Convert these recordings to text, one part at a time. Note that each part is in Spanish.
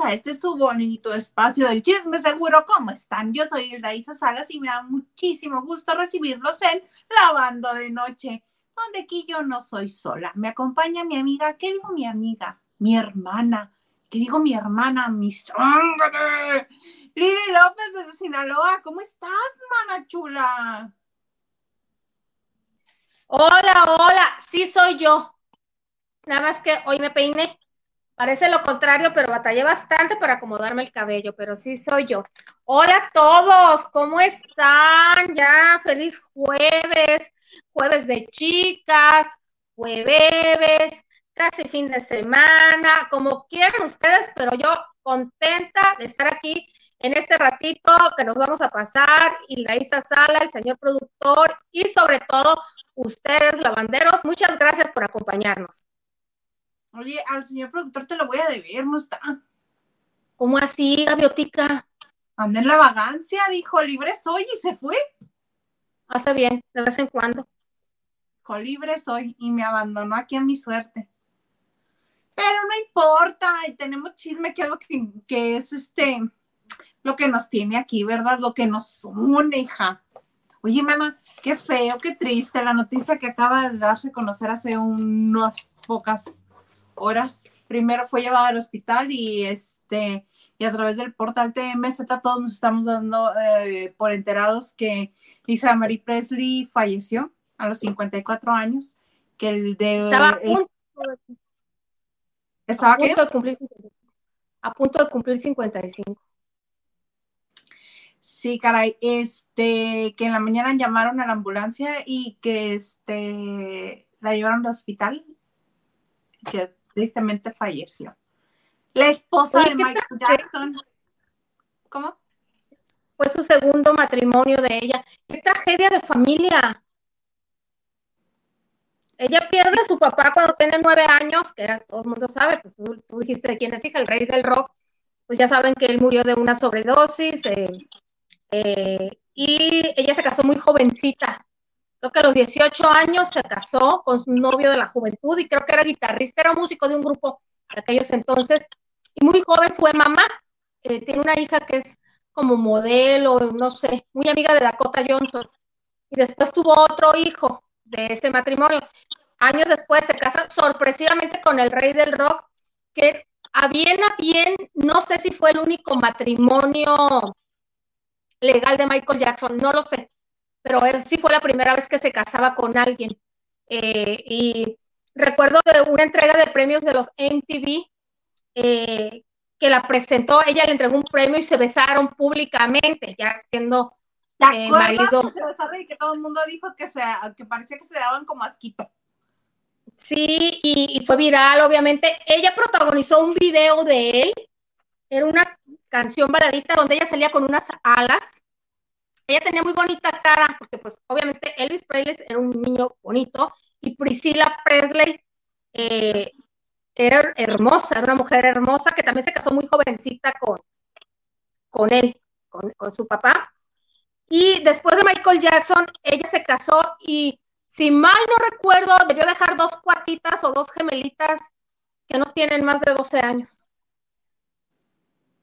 a este su bonito espacio del chisme seguro. ¿Cómo están? Yo soy Isa Salas y me da muchísimo gusto recibirlos en Lavando de Noche, donde aquí yo no soy sola. Me acompaña mi amiga, ¿qué digo mi amiga? Mi hermana. ¿Qué digo mi hermana? Mi sangre. Lili López desde Sinaloa. ¿Cómo estás, mana chula? Hola, hola. Sí soy yo. Nada más que hoy me peiné. Parece lo contrario, pero batallé bastante para acomodarme el cabello, pero sí soy yo. Hola a todos, ¿cómo están? Ya, feliz jueves, jueves de chicas, jueves, casi fin de semana, como quieran ustedes, pero yo contenta de estar aquí en este ratito que nos vamos a pasar, y la Isa Sala, el señor productor y sobre todo ustedes, lavanderos, muchas gracias por acompañarnos. Oye, al señor productor te lo voy a deber, no está. ¿Cómo así, gaviotica? Anda en la vagancia, dijo, libre soy y se fue. Hace bien, de vez en cuando. Dijo, libre soy y me abandonó aquí a mi suerte. Pero no importa, y tenemos chisme que es lo que, que es este, lo que nos tiene aquí, ¿verdad? Lo que nos une, hija. Oye, mana, qué feo, qué triste la noticia que acaba de darse a conocer hace unas pocas horas. Primero fue llevada al hospital y este y a través del portal TMZ todos nos estamos dando eh, por enterados que Lisa Marie Presley falleció a los 54 años, que el de estaba a punto, ¿Estaba a punto de cumplir a punto de cumplir 55. Sí, caray, este, que en la mañana llamaron a la ambulancia y que este la llevaron al hospital, que tristemente falleció. La esposa de Michael Jackson. ¿Cómo? Fue su segundo matrimonio de ella. Qué tragedia de familia. Ella pierde a su papá cuando tiene nueve años, que todo el mundo sabe, pues tú, dijiste de quién es hija, el rey del rock. Pues ya saben que él murió de una sobredosis. Eh, eh, y ella se casó muy jovencita, creo que a los 18 años se casó con su novio de la juventud y creo que era guitarrista, era músico de un grupo de aquellos entonces. Y muy joven fue mamá. Eh, tiene una hija que es como modelo, no sé, muy amiga de Dakota Johnson. Y después tuvo otro hijo de ese matrimonio. Años después se casa sorpresivamente con el rey del rock, que a bien a bien, no sé si fue el único matrimonio legal de Michael Jackson, no lo sé pero sí fue la primera vez que se casaba con alguien. Eh, y recuerdo de una entrega de premios de los MTV eh, que la presentó, ella le entregó un premio y se besaron públicamente, ya siendo eh, marido. Se y que todo el mundo dijo que, se, que parecía que se daban como asquito. Sí, y, y, fue viral, obviamente. Ella protagonizó un video de él, era una canción baladita donde ella salía con unas alas ella tenía muy bonita cara, porque pues obviamente Elvis Presley era un niño bonito y Priscilla Presley eh, era hermosa, era una mujer hermosa que también se casó muy jovencita con, con él, con, con su papá. Y después de Michael Jackson, ella se casó y si mal no recuerdo, debió dejar dos cuatitas o dos gemelitas que no tienen más de 12 años.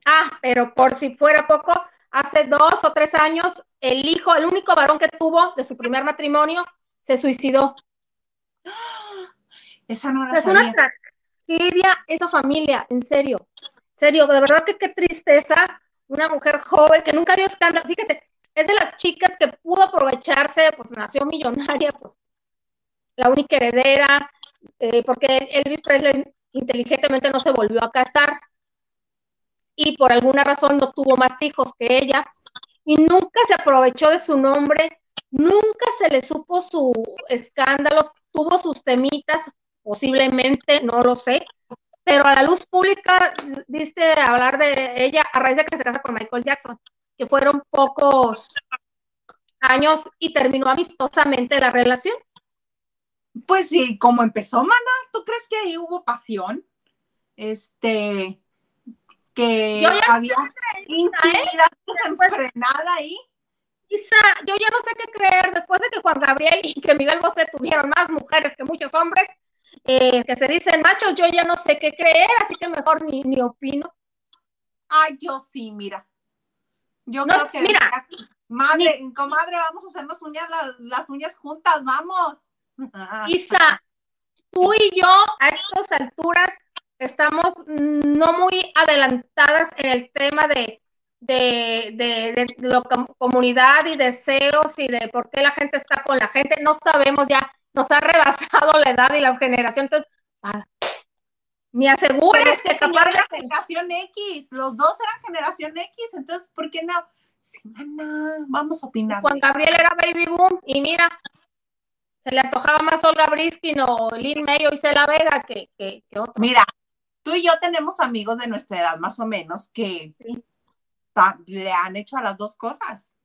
Ah, pero por si fuera poco, hace dos o tres años, el hijo, el único varón que tuvo de su primer matrimonio, se suicidó. Esa no Es una tragedia esa familia, en serio. Serio, de verdad que qué tristeza. Una mujer joven que nunca dio escándalo. Fíjate, es de las chicas que pudo aprovecharse, pues nació millonaria, pues la única heredera, eh, porque Elvis Presley inteligentemente no se volvió a casar y por alguna razón no tuvo más hijos que ella y nunca se aprovechó de su nombre, nunca se le supo sus escándalos, tuvo sus temitas, posiblemente, no lo sé, pero a la luz pública diste hablar de ella a raíz de que se casa con Michael Jackson, que fueron pocos años y terminó amistosamente la relación. Pues sí, como empezó, mana, ¿tú crees que ahí hubo pasión? Este, que yo ya había no intimidad ¿eh? desenfrenada ahí. Isa, yo ya no sé qué creer después de que Juan Gabriel y que Miguel Bosé tuvieron más mujeres que muchos hombres eh, que se dicen machos, yo ya no sé qué creer, así que mejor ni, ni opino. Ay, yo sí, mira. Yo creo que mira, madre, comadre, vamos a hacernos uñas, las, uñas juntas, vamos. Isa, tú y yo a estas alturas estamos no muy adelantadas en el tema de, de, de, de, comunidad y deseos y de por qué la gente está con la gente. No sabemos ya, nos ha rebasado la edad y las generaciones. Entonces, ah, me asegures que capaz de generación X, los dos eran generación X, entonces, ¿por qué no? Sí, vamos a opinar. Juan Gabriel era baby boom y mira, se le antojaba más Olga Briskin o Lynn May o Isela Vega que, que, otro. Mira, tú y yo tenemos amigos de nuestra edad más o menos que le han hecho a las dos cosas.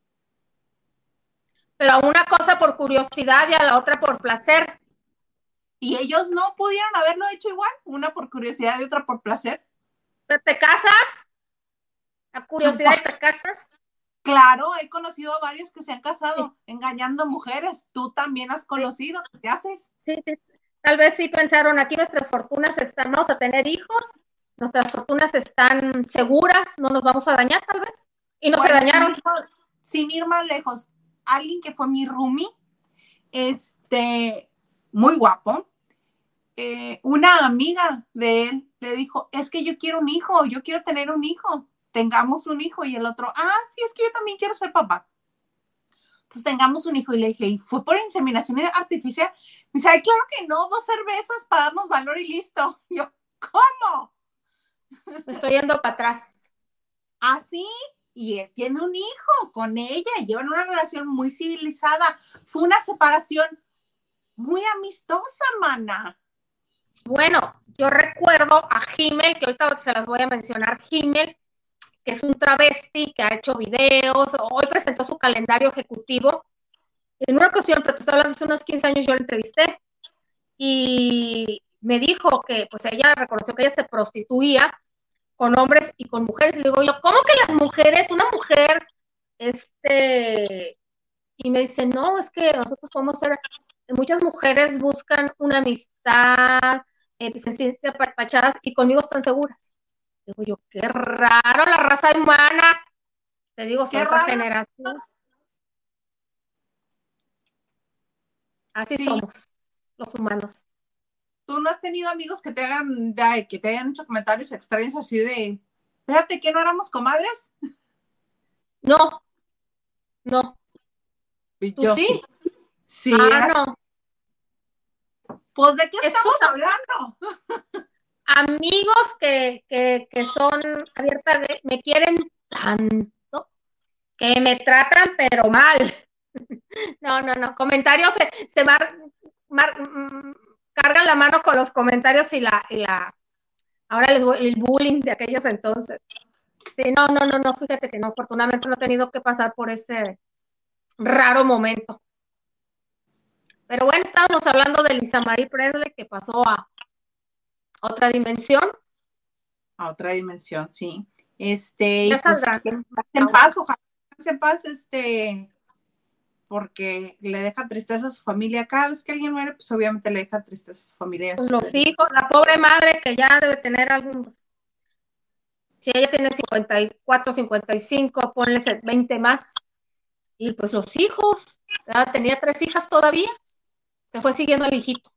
Pero a una cosa por curiosidad y a la otra por placer. Y ellos no pudieron haberlo hecho igual, una por curiosidad y otra por placer. ¿Pero te casas? ¿A curiosidad te casas? Claro, he conocido a varios que se han casado engañando mujeres. Tú también has conocido. ¿Qué haces? Sí, tal vez sí pensaron, aquí nuestras fortunas están, vamos a tener hijos, nuestras fortunas están seguras, no nos vamos a dañar tal vez. Y no se dañaron. Sin ir más lejos, alguien que fue mi roomie, este, muy guapo, eh, una amiga de él le dijo, es que yo quiero un hijo, yo quiero tener un hijo, tengamos un hijo. Y el otro, ah, sí, es que yo también quiero ser papá. Pues tengamos un hijo. Y le dije, ¿y fue por inseminación artificial? Me dice, ay, claro que no, dos cervezas para darnos valor y listo. yo, ¿cómo? estoy yendo para atrás. Así, y él tiene un hijo con ella, llevan una relación muy civilizada. Fue una separación muy amistosa, mana. Bueno, yo recuerdo a Jimmel, que ahorita se las voy a mencionar, Jimmel, que es un travesti que ha hecho videos, hoy presentó su calendario ejecutivo. En una ocasión, pero tú hablas hace unos 15 años, yo la entrevisté y me dijo que pues ella reconoció que ella se prostituía con hombres y con mujeres. Y le digo yo, ¿cómo que las mujeres, una mujer, este, y me dice, no, es que nosotros podemos ser, muchas mujeres buscan una amistad, eh, pues, pachadas y conmigo están seguras. Digo yo, qué raro la raza humana. Te digo, soy otra generación. Así somos, los humanos. ¿Tú no has tenido amigos que te hagan, que te hayan hecho comentarios extraños así de, fíjate que no éramos comadres? No, no. Yo sí. Sí, ah, no. Pues de qué estamos hablando. Amigos que, que, que son abiertas, me quieren tanto, que me tratan pero mal. No, no, no. Comentarios se, se mar, mm, cargan la mano con los comentarios y la, y la, ahora les voy, el bullying de aquellos entonces. Sí, no, no, no, no, fíjate que no, afortunadamente no he tenido que pasar por ese raro momento. Pero bueno, estábamos hablando de Lisa Marie Presley que pasó a otra dimensión. A otra dimensión, sí. Este, ya pues, en paz, ojalá en paz, este, porque le deja tristeza a su familia. Cada vez que alguien muere, pues obviamente le deja tristeza a su familia. Pues los hijos, la pobre madre que ya debe tener algún, si ella tiene 54, 55, ponle 20 más. Y pues los hijos, tenía tres hijas todavía se fue siguiendo al hijito.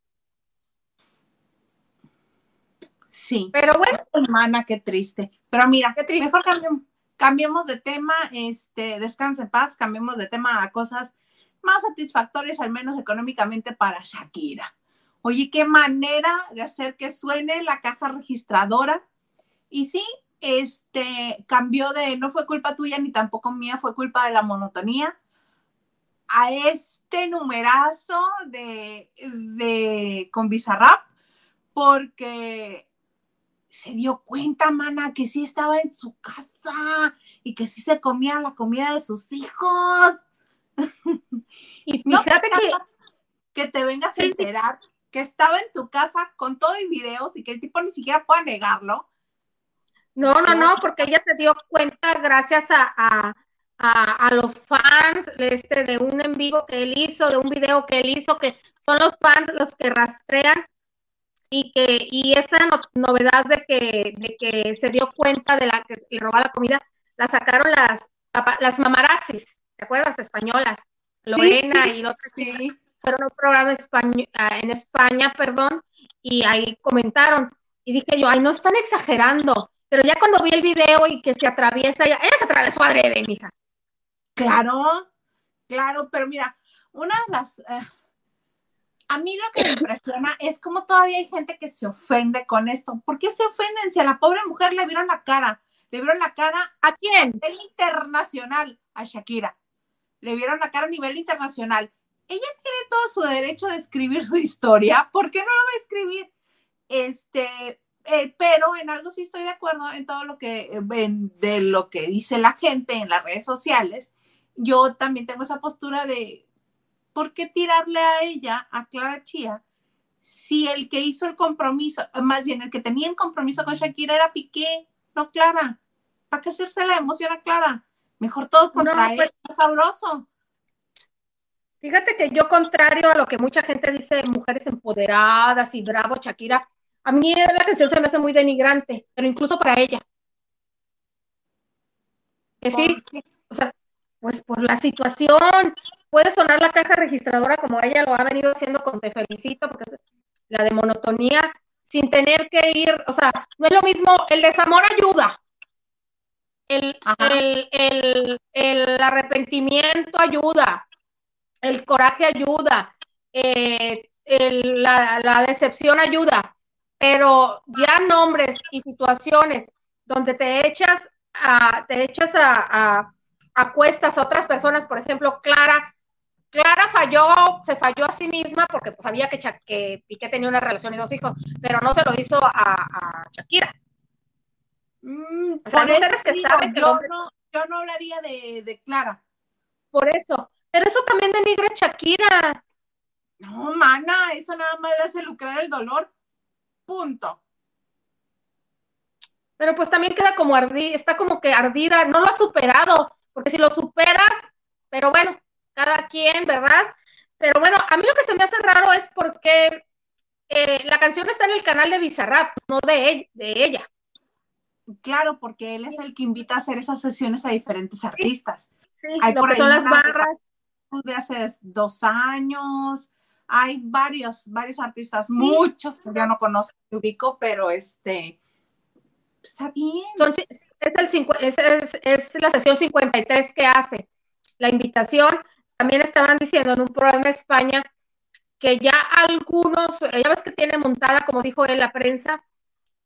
Sí. Pero bueno. Hermana, qué triste. Pero mira, qué triste. mejor cambiemos, de tema, este, descanse en paz, cambiemos de tema a cosas más satisfactorias, al menos económicamente, para Shakira. Oye, qué manera de hacer que suene la caja registradora. Y sí, este cambió de, no fue culpa tuya ni tampoco mía, fue culpa de la monotonía a este numerazo de, de con Bizarrap porque se dio cuenta, mana, que sí estaba en su casa y que sí se comía la comida de sus hijos. Y fíjate que, que te vengas a enterar que estaba en tu casa con todo y videos y que el tipo ni siquiera pueda negarlo. No, no, no, porque ella se dio cuenta gracias a, a, los fans este, de un en vivo que él hizo, de un video que él hizo, que son los fans los que rastrean y que y esa novedad de que, de que se dio cuenta de la que le robaba la comida, la sacaron las, las mamarazis, ¿te acuerdas? Españolas, Lorena y otras sí. fueron un programa ah, en España, perdón, y ahí comentaron. Y dije yo, ay, no están exagerando. Pero ya cuando vi el video y que se atraviesa, ella, ella se atravesó adrede, mija. Claro, claro, pero mira, una de las... Eh, a mí lo que me impresiona es cómo todavía hay gente que se ofende con esto. ¿Por qué se ofenden si a la pobre mujer le vieron la cara? Le vieron la cara a quién? A nivel internacional, a Shakira. Le vieron la cara a nivel internacional. Ella tiene todo su derecho de escribir su historia. ¿Por qué no lo va a escribir? Este, eh, pero en algo sí estoy de acuerdo en todo lo que de lo que dice la gente en las redes sociales. Yo también tengo esa postura de ¿por qué tirarle a ella, a Clara Chía, si el que hizo el compromiso, más bien el que tenía el compromiso con Shakira era Piqué, no Clara? ¿Para qué hacerse la emoción a Clara? Mejor todo contra no, él, pues sabroso. Fíjate que yo, contrario a lo que mucha gente dice, mujeres empoderadas y bravo, Shakira, a mí la canción se me hace muy denigrante, pero incluso para ella. Que sí, o sea, pues por la situación, puede sonar la caja registradora como ella lo ha venido haciendo con Te Felicito, porque es la de monotonía, sin tener que ir, o sea, no es lo mismo, el desamor ayuda, el, el, arrepentimiento ayuda, el coraje ayuda, eh, la, la, decepción ayuda, pero ya nombres y situaciones donde te echas a, te echas a, a, a cuestas a otras personas, por ejemplo, Clara, Clara falló, se falló a sí misma porque pues, sabía que, que Piqué tenía una relación y dos hijos, pero no se lo hizo a, Shakira. Mm, o sea, que saben que yo, no, yo no hablaría de, Clara. Por eso. Pero eso también denigra a Shakira. No, mana, eso nada más le hace lucrar el dolor. Punto. Pero pues también queda como ardida, está como que ardida, no lo ha superado, porque si lo superas, pero bueno, cada quien, ¿verdad? Pero bueno, a mí lo que se me hace raro es porque eh, la canción está en el canal de Bizarrap, no de, de ella. Claro, porque él es el que invita a hacer esas sesiones a diferentes artistas. Sí, hay por son las barras. De hace dos años, hay varios, varios artistas, muchos que ya no conozco, ubico, pero este, está bien. es, el, es, es, es la sesión 53 que hace la invitación también estaban diciendo en un programa de España que ya algunos, ya ves que tiene montada, como dijo él, la prensa,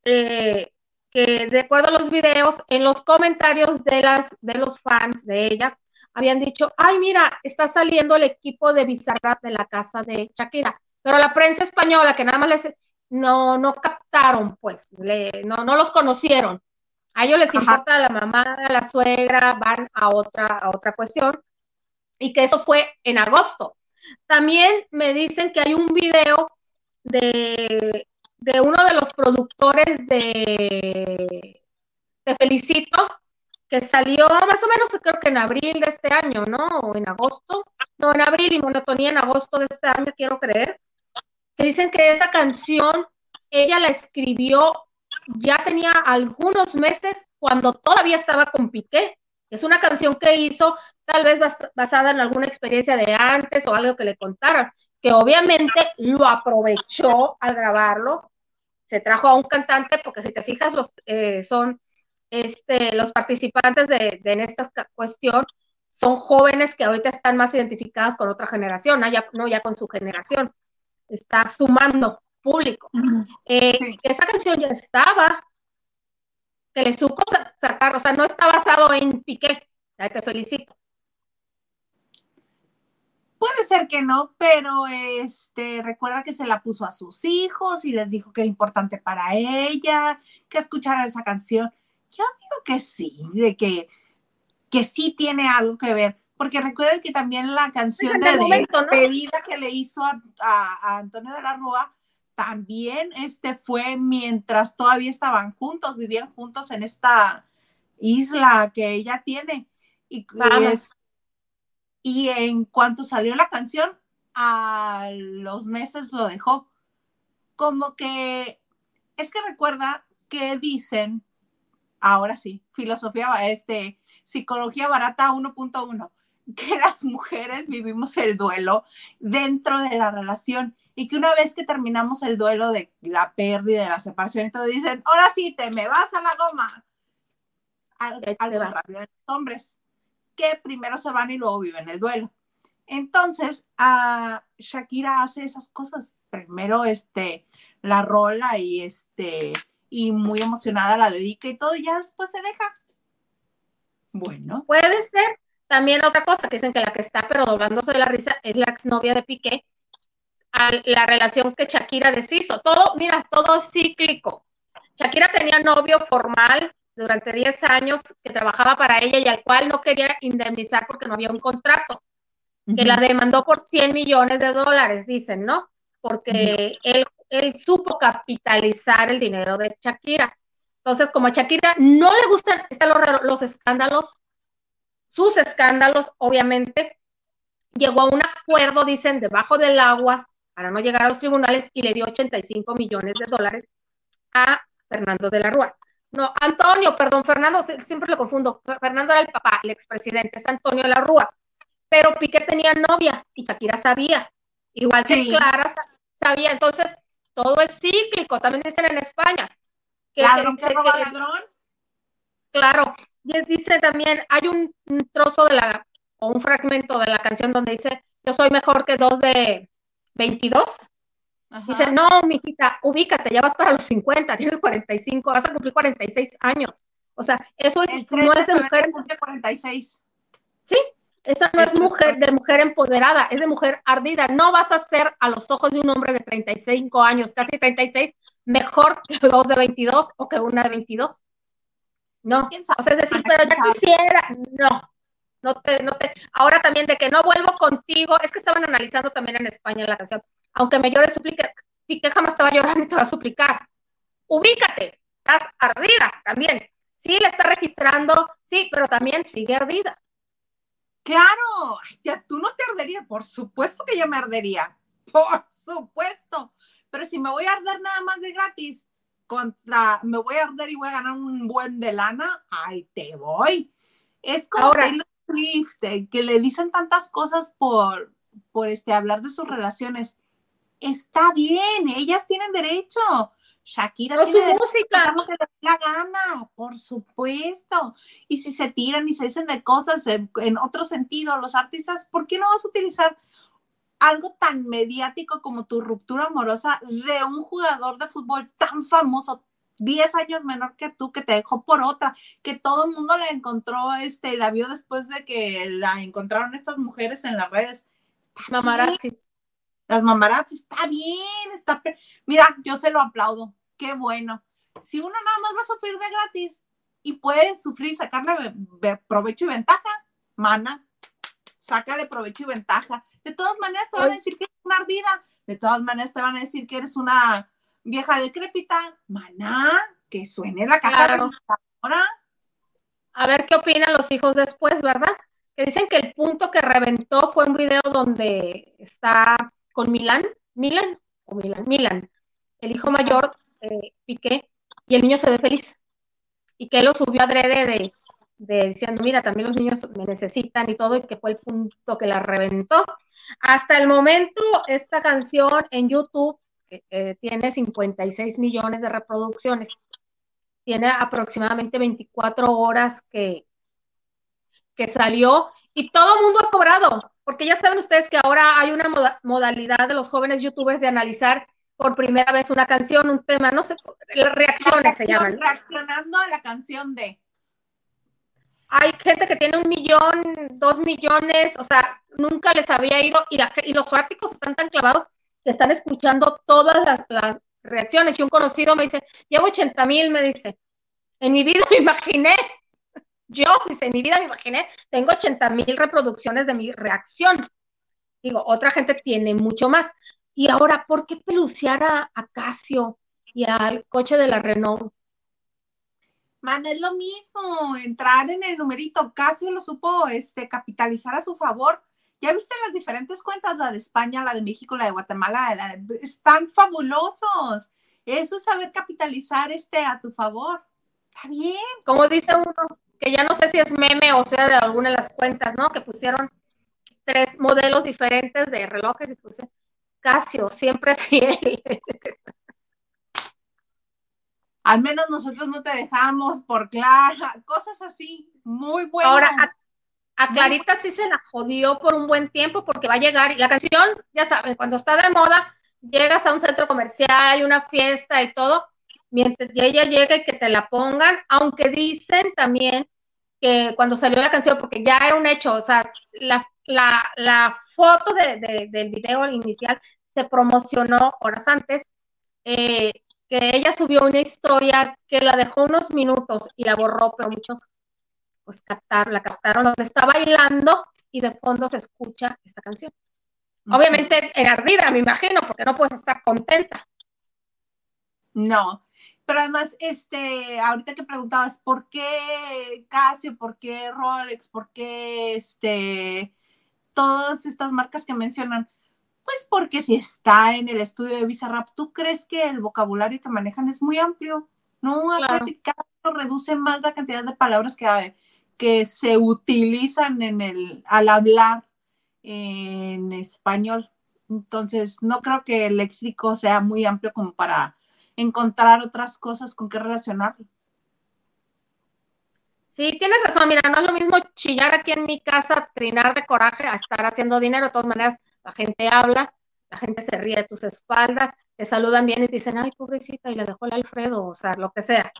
eh, que de acuerdo a los videos, en los comentarios de, las, de los fans de ella, habían dicho, ay, mira, está saliendo el equipo de Bizarrap de la casa de Shakira. Pero la prensa española, que nada más les, no, no captaron, pues, no, no los conocieron. A ellos les importa la mamá, la suegra, van a otra, a otra cuestión y que eso fue en agosto. También me dicen que hay un video de, uno de los productores de Te Felicito, que salió más o menos creo que en abril de este año, ¿no? O en agosto. No, en abril y monotonía en agosto de este año, quiero creer. Que dicen que esa canción ella la escribió ya tenía algunos meses cuando todavía estaba con Piqué. Es una canción que hizo tal vez basada en alguna experiencia de antes o algo que le contaron, que obviamente lo aprovechó al grabarlo. Se trajo a un cantante, porque si te fijas, los, eh, son este, los participantes de, en esta cuestión son jóvenes que ahorita están más identificados con otra generación, ¿no? Ya, no ya con su generación. Está sumando público. Eh, esa canción ya estaba, le supo sacar, o sea, no está basado en Piqué, te felicito. Puede ser que no, pero este recuerda que se la puso a sus hijos y les dijo que era importante para ella que escuchara esa canción. Yo digo que sí, de que, que sí tiene algo que ver, porque recuerden que también la canción de despedida que le hizo a, a, Antonio de la Rúa también este fue mientras todavía estaban juntos, vivían juntos en esta isla que ella tiene. Y, y en cuanto salió la canción, a los meses lo dejó. como que, es que recuerda que dicen, ahora sí, filosofía, este, psicología barata 1.1, que las mujeres vivimos el duelo dentro de la relación y que una vez que terminamos el duelo de la pérdida, de la separación, entonces dicen, ahora sí, te me vas a la goma. Al, contrario de los hombres, que primero se van y luego viven el duelo. Entonces, a Shakira hace esas cosas. Primero, este, la rola y este, y muy emocionada la dedica y todo, y ya después se deja. Bueno. Puede ser. También otra cosa que dicen que la que está pero doblándose de la risa es la exnovia de Piqué, a la relación que Shakira deshizo. Todo, mira, todo es cíclico. Shakira tenía novio formal durante 10 años que trabajaba para ella y al cual no quería indemnizar porque no había un contrato que la demandó por 100 millones de dólares, dicen, ¿no? Porque él, él supo capitalizar el dinero de Shakira. Entonces, como a Shakira no le gustan los, los escándalos, sus escándalos, obviamente, llegó a un acuerdo, dicen, debajo del agua para no llegar a los tribunales y le dio 85 millones de dólares a Fernando de la Rúa. No, Antonio, perdón, Fernando, siempre lo confundo. Fernando era el papá, el expresidente, es Antonio de la Rúa pero Piqué tenía novia y Shakira sabía, igual que Clara sabía, entonces todo es cíclico, también dicen en España. Que ¿Ladrón que roba ladrón? Claro, y dice también, hay un, trozo de la, o un fragmento de la canción donde dice, yo soy mejor que dos de 22. Dice, no, mijita, ubícate, ya vas para los 50, tienes 45, vas a cumplir 46 años. O sea, eso es, no es de mujer. 46. Sí, esa no es mujer de mujer empoderada, es de mujer ardida. No vas a ser a los ojos de un hombre de 35 años, casi 36, mejor que dos de 22 o que una de 22. No, o sea, es decir, pero ya quisiera, no, no te, no te, ahora también de que no vuelvo contigo, es que estaban analizando también en España la canción, aunque me llore suplique, Piqué jamás te va a llorar ni te va a suplicar, ubícate, estás ardida también, sí, le está registrando, sí, pero también sigue ardida. Claro, ya tú no te arderías, por supuesto que yo me ardería, por supuesto. Pero si me voy a arder nada más de gratis, contra, me voy a arder y voy a ganar un buen de lana, ahí te voy. Es como Ahora, Swift, eh, que le dicen tantas cosas por, por este, hablar de sus relaciones. Está bien, ellas tienen derecho. Shakira no tiene música. que le la gana, por supuesto. Y si se tiran y se dicen de cosas en, otro sentido, los artistas, ¿por qué no vas a utilizar algo tan mediático como tu ruptura amorosa de un jugador de fútbol tan famoso, 10 años menor que tú, que te dejó por otra, que todo el mundo la encontró, este, la vio después de que la encontraron estas mujeres en las redes. Mamarazzi. Las mamarazzi, está bien, está. Mira, yo se lo aplaudo qué bueno. Si uno nada más va a sufrir de gratis y puede sufrir, sacarle provecho y ventaja, mana, sácale provecho y ventaja. De todas maneras te van a decir que eres una ardida, de todas maneras te van a decir que eres una vieja decrépita, mana, que suene la caja ahora. A ver qué opinan los hijos después, ¿verdad? Que dicen que el punto que reventó fue un video donde está con Milan, Milan o Milan, Milan, el hijo mayor eh, Piqué y el niño se ve feliz. Y que él lo subió adrede de, de diciendo, mira, también los niños me necesitan y todo, y que fue el punto que la reventó. Hasta el momento, esta canción en YouTube eh, tiene 56 millones de reproducciones. Tiene aproximadamente 24 horas que, que salió y todo el mundo ha cobrado, porque ya saben ustedes que ahora hay una modalidad de los jóvenes youtubers de analizar por primera vez una canción, un tema, no sé, reacciones se llaman. Reaccionando a la canción de. Hay gente que tiene un millón, dos millones, o sea, nunca les había ido y, y los fanáticos están tan clavados están escuchando todas las, reacciones. Y un conocido me dice, llevo 80 mil, me dice, en mi vida me imaginé, yo, dice, en mi vida me imaginé, tengo 80 mil reproducciones de mi reacción. Digo, otra gente tiene mucho más. Y ahora, ¿por qué peluciar a, Casio y al coche de la Renault? Man, es lo mismo, entrar en el numerito. Casio lo supo este, capitalizar a su favor. ¿Ya viste las diferentes cuentas? La de España, la de México, la de Guatemala, están fabulosos. Eso es saber capitalizar este a tu favor. Está bien. Como dice uno, que ya no sé si es meme o sea de alguna de las cuentas, ¿no? Que pusieron tres modelos diferentes de relojes y puse Casio, siempre fiel. Al menos nosotros no te dejamos por Clara, cosas así, muy buenas. Ahora, a, Clarita sí se la jodió por un buen tiempo porque va a llegar, y la canción, ya saben, cuando está de moda, llegas a un centro comercial, hay una fiesta y todo, mientras ella llega y que te la pongan, aunque dicen también que cuando salió la canción, porque ya era un hecho, o sea, la, la, foto de, del video inicial se promocionó horas antes, eh, que ella subió una historia que la dejó unos minutos y la borró, pero muchos pues captaron, la captaron donde está bailando y de fondo se escucha esta canción. Obviamente en ardida, me imagino, porque no puedes estar contenta. No, pero además, este, ahorita que preguntabas, ¿por qué Casio, por qué Rolex, por qué este, todas estas marcas que mencionan? Pues porque si está en el estudio de Bizarrap, ¿tú crees que el vocabulario que manejan es muy amplio? No, claro. reduce más la cantidad de palabras que, que se utilizan en el, al hablar en español. Entonces, no creo que el léxico sea muy amplio como para encontrar otras cosas con qué relacionarlo. Sí, tienes razón, mira, no es lo mismo chillar aquí en mi casa, trinar de coraje a estar haciendo dinero, de todas maneras la gente habla, la gente se ríe de tus espaldas, te saludan bien y te dicen, ay, pobrecita, y le dejó el Alfredo, o sea, lo que sea.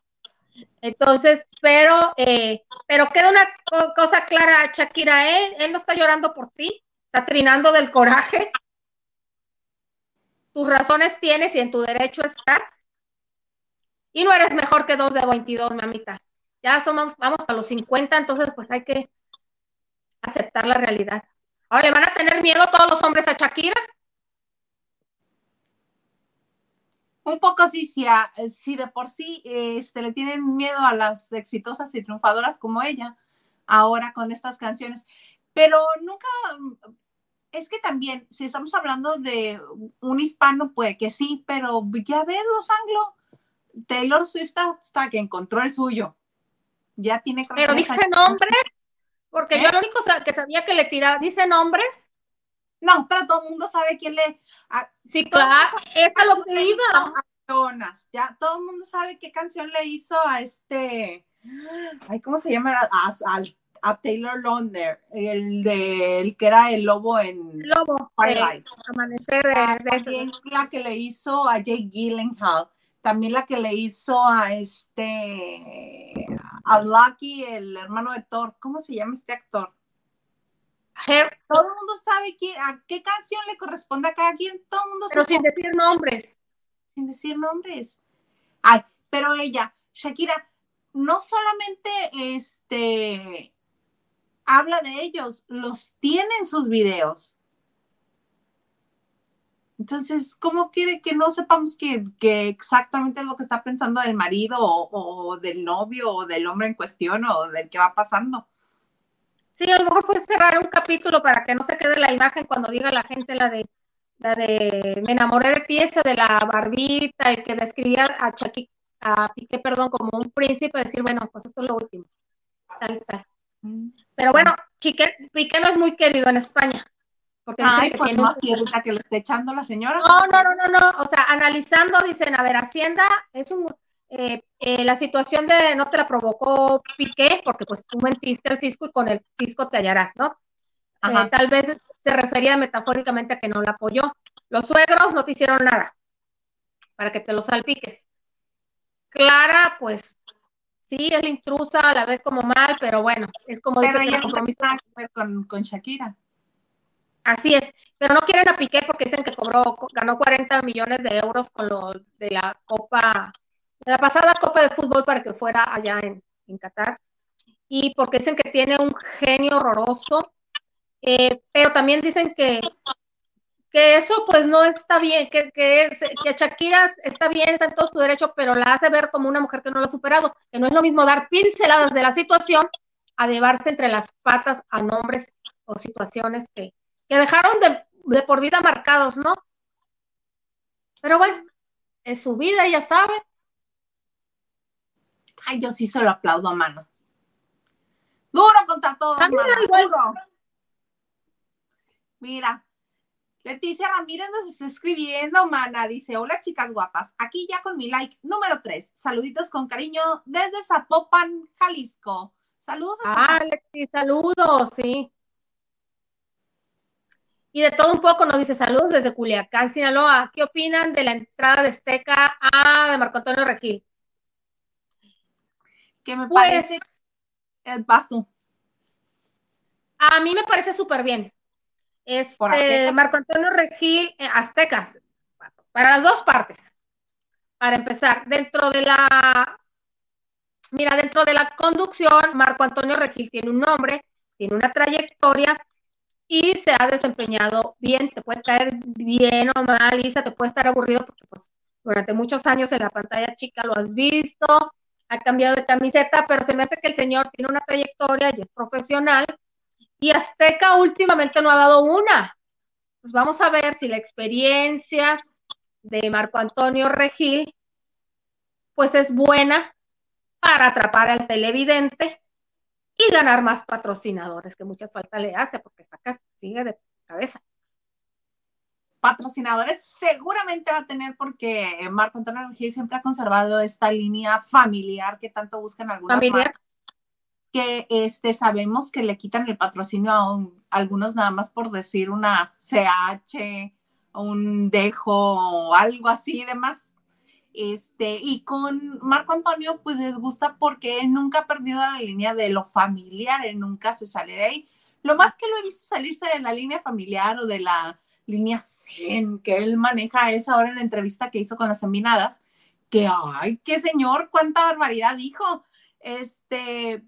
Entonces, pero, eh, pero queda una cosa clara, Shakira, ¿eh? él no está llorando por ti, está trinando del coraje. Tus razones tienes y en tu derecho estás. Y no eres mejor que dos de 22, mamita. Ya somos, vamos a los 50, entonces pues hay que aceptar la realidad. Ahora, ¿le van a tener miedo todos los hombres a Shakira? Un poco así, si, si de por sí este, le tienen miedo a las exitosas y triunfadoras como ella, ahora con estas canciones. Pero nunca, es que también, si estamos hablando de un hispano, puede que sí, pero ya ves los anglo. Taylor Swift hasta que encontró el suyo. Ya tiene Pero dice nombres porque yo ¿Eh? lo único que sabía que le tiraba, ¿dice nombres? No, pero todo el mundo sabe quién le. sí, claro, es lo que iba. Jonas, ya todo el mundo sabe qué canción le hizo a este. Ay, ¿cómo se llama? A, a, Taylor Lautner, el de el que era el lobo en Lobo, Twilight. amanecer de, ah, la que le hizo a Jake Gyllenhaal también la que le hizo a este, a Lucky, el hermano de Thor, ¿cómo se llama este actor? Todo el mundo sabe quién, a qué canción le corresponde a cada quien, todo el mundo Pero sin decir nombres. Sin decir nombres. Ay, pero ella, Shakira, no solamente este habla de ellos, los tiene en sus videos. Entonces, ¿cómo quiere que no sepamos que, exactamente es lo que está pensando el marido o, del novio o del hombre en cuestión o del que va pasando? Sí, a lo mejor fue cerrar un capítulo para que no se quede la imagen cuando diga la gente la de la de me enamoré de ti, esa de la barbita y que describía a Chucky, a Piqué, perdón, como un príncipe, decir, bueno, pues esto es lo último. Tal, tal. Pero bueno, Chique, Piqué no es muy querido en España. Porque Ay, que pues más tierra que le esté echando la señora. No, no, no, no, no. O sea, analizando, dicen, a ver, Hacienda es un. Eh, eh, la situación de no te la provocó Piqué, porque pues tú mentiste al fisco y con el fisco te hallarás, ¿no? Eh, tal vez se refería metafóricamente a que no la apoyó. Los suegros no te hicieron nada para que te lo salpiques. Clara, pues sí, es la intrusa, a la vez como mal, pero bueno, es como pero dice compromiso. con, con Shakira. Así es, pero no quieren a Piqué porque dicen que cobró, ganó 40 millones de euros con lo de la Copa, la pasada Copa de Fútbol para que fuera allá en, Qatar. Y porque dicen que tiene un genio horroroso, eh, pero también dicen que, que eso pues no está bien, que, que, que Shakira está bien, está en todo su derecho, pero la hace ver como una mujer que no lo ha superado, que no es lo mismo dar pinceladas de la situación a llevarse entre las patas a nombres o situaciones que, que dejaron de, de por vida marcados, ¿no? Pero bueno, es su vida, ya sabe. Ay, yo sí se lo aplaudo a mano. Duro contra todos, A igual. duro. Mira, Leticia Ramírez nos está escribiendo, mana. Dice: Hola, chicas guapas. Aquí ya con mi like número 3. Saluditos con cariño desde Zapopan, Jalisco. Saludos hasta Ah, Leti, saludos, sí. Y de todo un poco nos dice saludos desde Culiacán, Sinaloa. ¿Qué opinan de la entrada de Esteca a de Marco Antonio Regil? Que me Pues parece. Eh, vas tú. a mí me parece súper bien. Este. Marco Antonio Regil, eh, Aztecas, para las dos partes. Para empezar, dentro de la, mira, dentro de la conducción, Marco Antonio Regil tiene un nombre, tiene una trayectoria y se ha desempeñado bien. Te puede caer bien o mal, Isa, te puede estar aburrido porque pues durante muchos años en la pantalla chica lo has visto, ha cambiado de camiseta, pero se me hace que el señor tiene una trayectoria y es profesional y Azteca últimamente no ha dado una. Pues vamos a ver si la experiencia de Marco Antonio Regil, pues es buena para atrapar al televidente y ganar más patrocinadores, que mucha falta le hace, porque Azteca sigue de cabeza. Patrocinadores seguramente va a tener porque Marco Antonio Regil siempre ha conservado esta línea familiar que tanto buscan algunas Familiar. marcas, que este sabemos que le quitan el patrocinio a, un- algunos nada más por decir una CH, un dejo o algo así y demás. Este, y con Marco Antonio, pues les gusta porque él nunca ha perdido la línea de lo familiar, él nunca se sale de ahí. Lo más que lo he visto salirse de la línea familiar o de la línea zen que él maneja es ahora en la entrevista que hizo con las Ambinadas, que, ay, qué señor, cuánta barbaridad dijo. Este,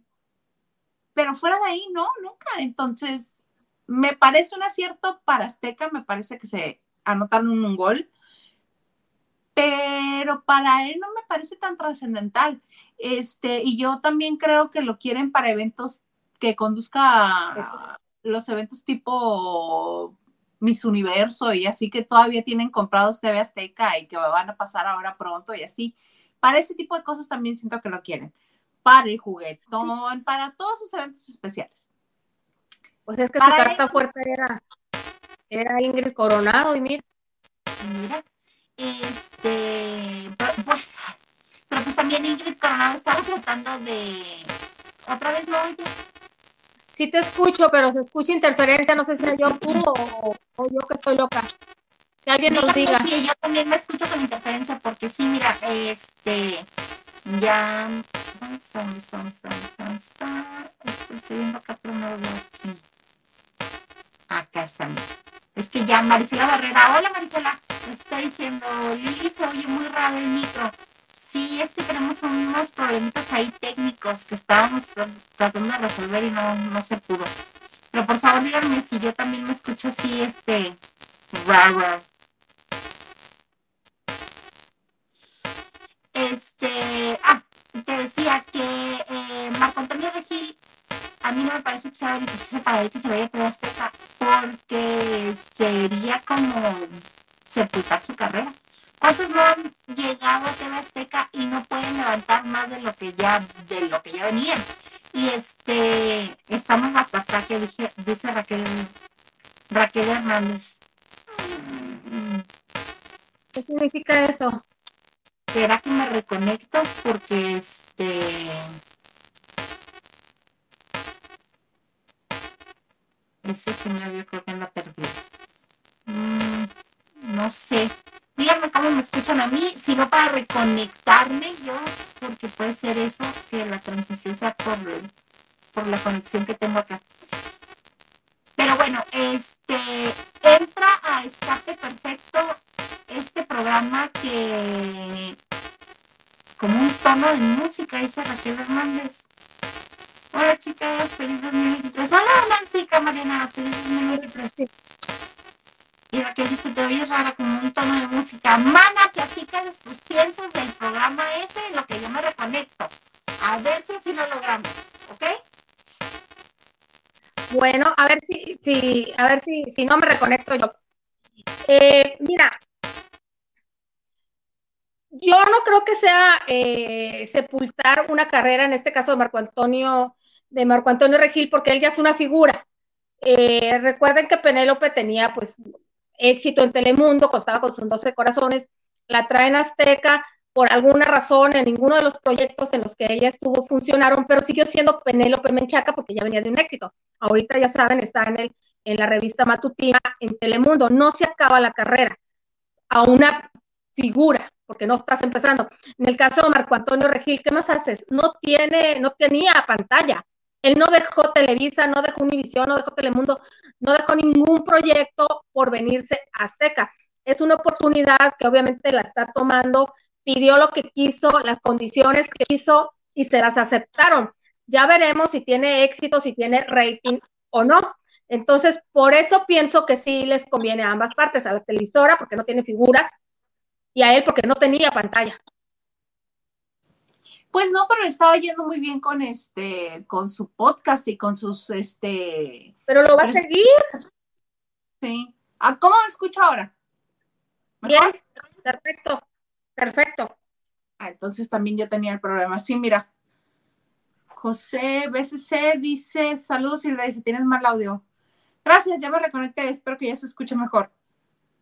pero fuera de ahí, no, nunca. Entonces, me parece un acierto para Azteca, me parece que se anotaron un gol, pero para él no me parece tan trascendental. Este, y yo también creo que lo quieren para eventos que conduzca los eventos tipo Miss Universo y así que todavía tienen comprados TV Azteca y que van a pasar ahora pronto y así. Para ese tipo de cosas también siento que lo quieren. Para el juguetón, para todos sus eventos especiales. Pues es que Para su carta él- fuerte era, era Ingrid Coronado, y mira, mira, este, pero, pues, pero pues también Ingrid Coronado estaba tratando de, otra vez no oye. Sí te escucho, pero se escucha interferencia, no sé si yo tú o, o yo que estoy loca. Que alguien nos diga. yo también me escucho con interferencia, porque sí, mira, este, ya, ¿dónde está? Estoy viendo acá, aquí. Acá está. Es que ya Marisela Barrera, hola Marisela, nos está diciendo, Lili, se oye muy raro el micro. Sí, es que tenemos unos problemitas ahí técnicos que estábamos tra- tratando de resolver y no, no se pudo. Pero por favor díganme si yo también me escucho así, este, raro. Este, ah, te decía que eh, Marco Antonio Regil, a mí no me parece que sea beneficioso para él que se vaya a Azteca, porque sería como sepultar su carrera. ¿Cuántos no han llegado a TV Azteca y no pueden levantar más de lo que ya, de lo que ya venían? Y este, estamos bajo ataque, dije, dice Raquel, Raquel Hernández. ¿Qué significa eso? ¿Será que me reconecto? Porque este. Ese señor yo creo que anda perdido. Mm, no sé. Díganme cómo me escuchan a mí, si no para reconectarme yo, porque puede ser eso, que la transmisión sea por, por la conexión que tengo acá. Pero bueno, este entra a escape perfecto este programa que como un tono de música, dice Raquel Hernández. Hola chicas, feliz 2023. Hola Nancy Camarena, feliz 2023. Y Raquel dice, te oyes rara como un tono de música. Mana, platícales tus piensos del programa ese en lo que yo me reconecto. A ver si así lo logramos, ¿ok? Bueno, a ver si, si, a ver si, si no me reconecto yo. Eh, mira, yo no creo que sea eh, sepultar una carrera, en este caso de Marco Antonio, de Marco Antonio Regil, porque él ya es una figura. Eh, recuerden que Penélope tenía pues éxito en Telemundo, costaba con sus 12 corazones, la traen Azteca, por alguna razón en ninguno de los proyectos en los que ella estuvo funcionaron, pero siguió siendo Penélope Menchaca porque ya venía de un éxito. Ahorita ya saben, está en, el, en la revista matutina en Telemundo. No se acaba la carrera a una figura, porque no estás empezando. En el caso de Marco Antonio Regil, ¿qué más haces? No tiene, no tenía pantalla. Él no dejó Televisa, no dejó Univisión, no dejó Telemundo, no dejó ningún proyecto por venirse a Azteca. Es una oportunidad que obviamente la está tomando, pidió lo que quiso, las condiciones que quiso y se las aceptaron. Ya veremos si tiene éxito, si tiene rating o no. Entonces, por eso pienso que sí les conviene a ambas partes, a la televisora porque no tiene figuras y a él porque no tenía pantalla. Pues no, pero estaba yendo muy bien con este, con su podcast y con sus, este. Pero lo va a seguir. Sí. Ah, ¿Cómo me escucho ahora? Bien, perfecto, perfecto. Ah, entonces también yo tenía el problema. Sí, mira. José BCC dice, saludos y le dice, tienes mal audio. Gracias, ya me reconecté, espero que ya se escuche mejor.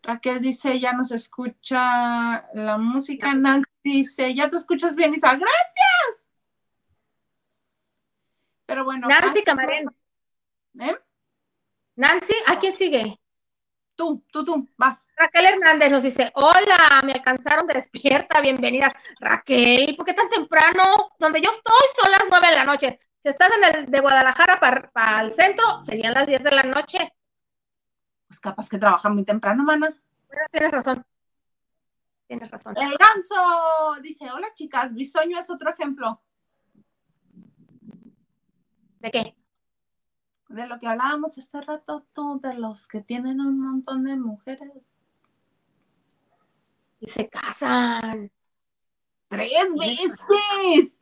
Raquel dice, ya nos escucha la música. Nancy dice, ya te escuchas bien, Isa. Gracias. Pero bueno. Nancy Camarena. ¿Eh? Nancy, ¿a quién sigue? Tú, tú, tú, vas. Raquel Hernández nos dice, hola, me alcanzaron despierta, bienvenida. Raquel, ¿por qué tan temprano? Donde yo estoy son las nueve de la noche. Si estás en el de Guadalajara para, para el centro, serían las diez de la noche. Pues capaz que trabaja muy temprano, mana. tienes razón. Tienes razón. El ganso dice, hola chicas, Bisoño es otro ejemplo. ¿De qué? De lo que hablábamos este rato, tú, de los que tienen un montón de mujeres. Y se casan. Tres veces.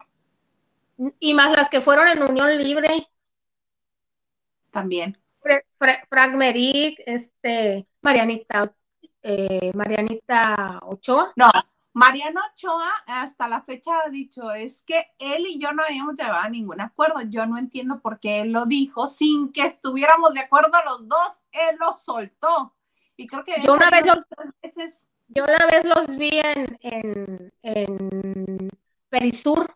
Y más las que fueron en unión libre. También. Frank Merrick, este, Marianita, eh, Marianita Ochoa. No, Mariana Ochoa hasta la fecha ha dicho, es que él y yo no habíamos llevado a ningún acuerdo. Yo no entiendo por qué él lo dijo sin que estuviéramos de acuerdo los dos. Él lo soltó. Y creo que yo una vez los, veces. Yo una vez los vi en, en, en Perisur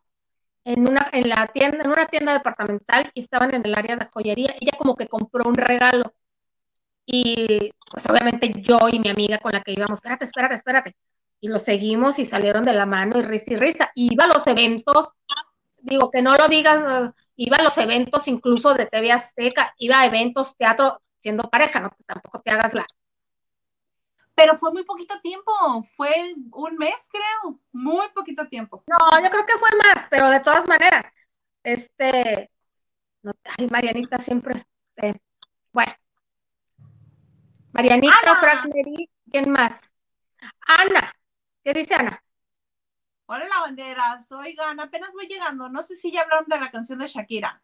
en una, en la tienda, en una tienda departamental y estaban en el área de joyería. Ella como que compró un regalo. Y pues obviamente yo y mi amiga con la que íbamos, espérate, espérate, espérate. Y lo seguimos y salieron de la mano y risa y risa. Iba a los eventos, digo que no lo digas, iba a los eventos incluso de TV Azteca, iba a eventos, teatro, siendo pareja, no que tampoco te hagas la, pero fue muy poquito tiempo, fue un mes creo, muy poquito tiempo. No, yo creo que fue más, pero de todas maneras, este, ay, Marianita siempre, bueno, Marianita, Frank ¿quién más? Ana, ¿qué dice Ana? Hola lavanderas, oigan, apenas voy llegando, no sé si ya hablaron de la canción de Shakira.